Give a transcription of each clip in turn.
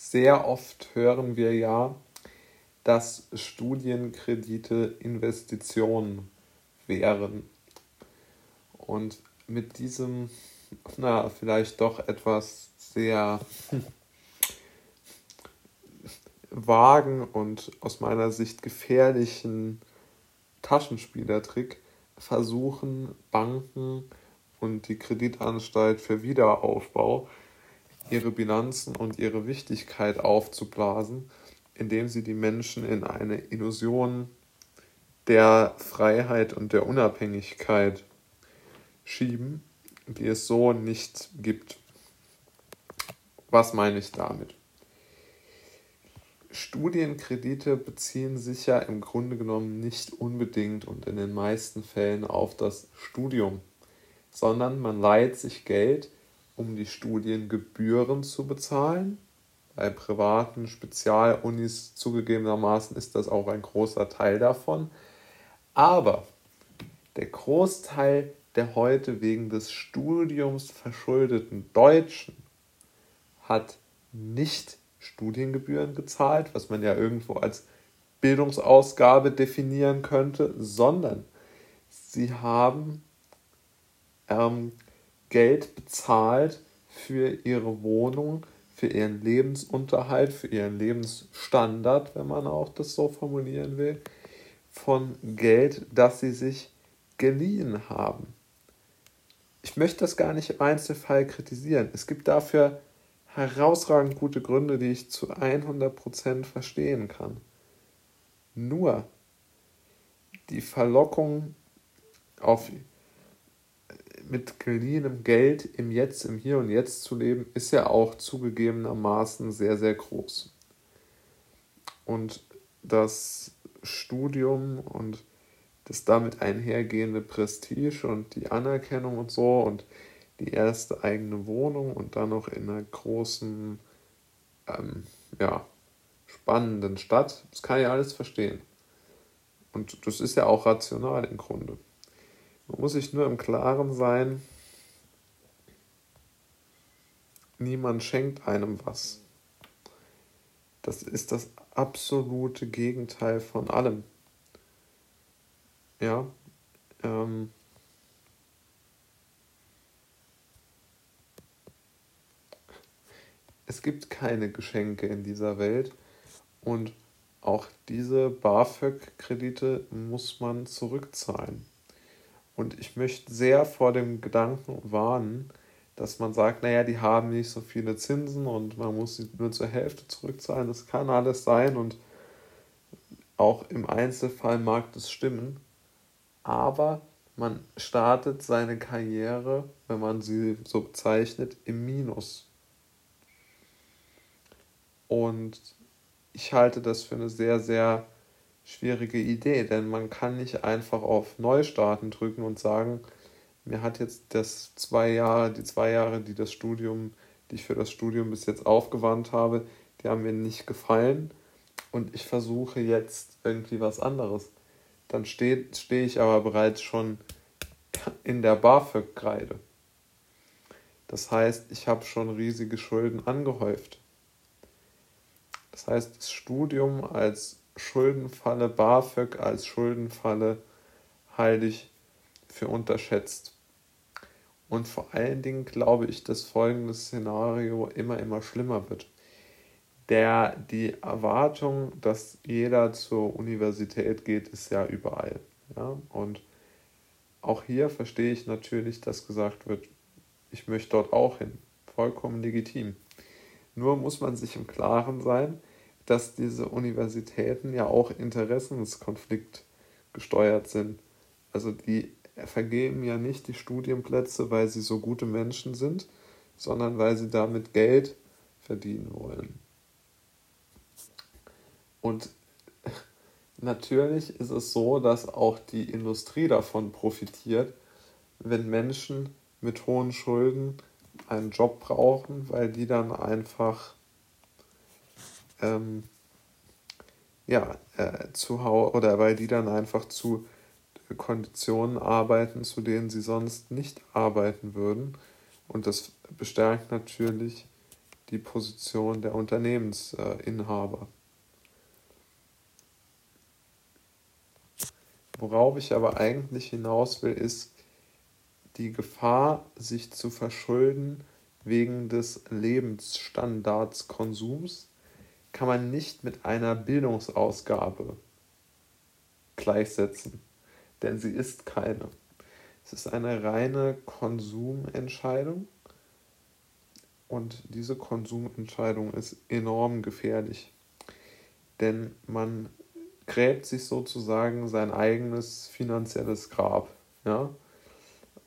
sehr oft hören wir ja, dass Studienkredite Investitionen wären. Und mit diesem, na, vielleicht doch etwas sehr vagen und aus meiner Sicht gefährlichen Taschenspielertrick versuchen Banken und die Kreditanstalt für Wiederaufbau ihre Bilanzen und ihre Wichtigkeit aufzublasen, indem sie die Menschen in eine Illusion der Freiheit und der Unabhängigkeit schieben, die es so nicht gibt. Was meine ich damit? Studienkredite beziehen sich ja im Grunde genommen nicht unbedingt und in den meisten Fällen auf das Studium, sondern man leiht sich Geld, um die Studiengebühren zu bezahlen. Bei privaten Spezialunis zugegebenermaßen ist das auch ein großer Teil davon. Aber der Großteil der heute wegen des Studiums verschuldeten Deutschen hat nicht Studiengebühren gezahlt, was man ja irgendwo als Bildungsausgabe definieren könnte, sondern sie haben ähm, Geld bezahlt für ihre Wohnung, für ihren Lebensunterhalt, für ihren Lebensstandard, wenn man auch das so formulieren will, von Geld, das sie sich geliehen haben. Ich möchte das gar nicht im Einzelfall kritisieren. Es gibt dafür herausragend gute Gründe, die ich zu 100% verstehen kann. Nur die Verlockung auf mit geliehenem Geld im Jetzt, im Hier und Jetzt zu leben, ist ja auch zugegebenermaßen sehr, sehr groß. Und das Studium und das damit einhergehende Prestige und die Anerkennung und so und die erste eigene Wohnung und dann noch in einer großen, ähm, ja, spannenden Stadt. Das kann ich alles verstehen. Und das ist ja auch rational im Grunde. Man muss sich nur im Klaren sein, niemand schenkt einem was. Das ist das absolute Gegenteil von allem. Ja, ähm, es gibt keine Geschenke in dieser Welt und auch diese BAföG-Kredite muss man zurückzahlen. Und ich möchte sehr vor dem Gedanken warnen, dass man sagt, naja, die haben nicht so viele Zinsen und man muss sie nur zur Hälfte zurückzahlen. Das kann alles sein und auch im Einzelfall mag das stimmen. Aber man startet seine Karriere, wenn man sie so bezeichnet, im Minus. Und ich halte das für eine sehr, sehr schwierige Idee, denn man kann nicht einfach auf Neustarten drücken und sagen, mir hat jetzt das zwei Jahre, die zwei Jahre, die das Studium, die ich für das Studium bis jetzt aufgewandt habe, die haben mir nicht gefallen und ich versuche jetzt irgendwie was anderes. Dann stehe steh ich aber bereits schon in der BAföG-Kreide. Das heißt, ich habe schon riesige Schulden angehäuft. Das heißt, das Studium als Schuldenfalle, BAföG als Schuldenfalle ich für unterschätzt. Und vor allen Dingen glaube ich, dass folgendes Szenario immer, immer schlimmer wird. Der, die Erwartung, dass jeder zur Universität geht, ist ja überall. Ja? Und auch hier verstehe ich natürlich, dass gesagt wird, ich möchte dort auch hin. Vollkommen legitim. Nur muss man sich im Klaren sein, dass diese Universitäten ja auch Interessenskonflikt gesteuert sind. Also die vergeben ja nicht die Studienplätze, weil sie so gute Menschen sind, sondern weil sie damit Geld verdienen wollen. Und natürlich ist es so, dass auch die Industrie davon profitiert, wenn Menschen mit hohen Schulden einen Job brauchen, weil die dann einfach ähm, ja, äh, zu oder weil die dann einfach zu Konditionen arbeiten, zu denen sie sonst nicht arbeiten würden. Und das bestärkt natürlich die Position der Unternehmensinhaber. Worauf ich aber eigentlich hinaus will, ist die Gefahr, sich zu verschulden wegen des Lebensstandardskonsums, kann man nicht mit einer Bildungsausgabe gleichsetzen, denn sie ist keine. Es ist eine reine Konsumentscheidung und diese Konsumentscheidung ist enorm gefährlich, denn man gräbt sich sozusagen sein eigenes finanzielles Grab. Ja?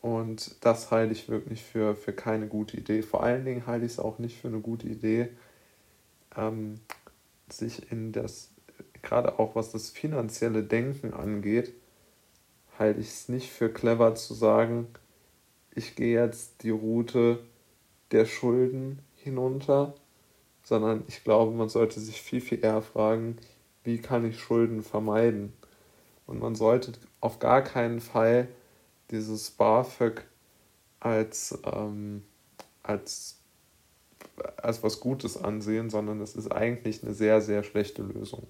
Und das halte ich wirklich für, für keine gute Idee. Vor allen Dingen halte ich es auch nicht für eine gute Idee, ähm, sich in das, gerade auch was das finanzielle Denken angeht, halte ich es nicht für clever zu sagen, ich gehe jetzt die Route der Schulden hinunter, sondern ich glaube, man sollte sich viel, viel eher fragen, wie kann ich Schulden vermeiden? Und man sollte auf gar keinen Fall dieses BAföG als, ähm, als, als was Gutes ansehen, sondern es ist eigentlich eine sehr, sehr schlechte Lösung.